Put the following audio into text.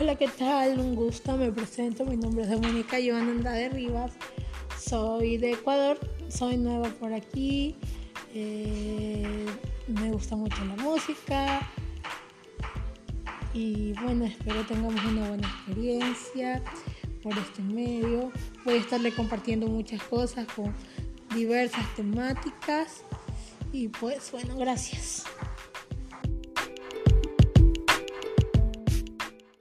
Hola, ¿qué tal? Un gusto, me presento. Mi nombre es Dominica Joana Andrade Rivas. Soy de Ecuador, soy nueva por aquí. Eh, me gusta mucho la música. Y bueno, espero tengamos una buena experiencia por este medio. Voy a estarle compartiendo muchas cosas con diversas temáticas. Y pues bueno, gracias.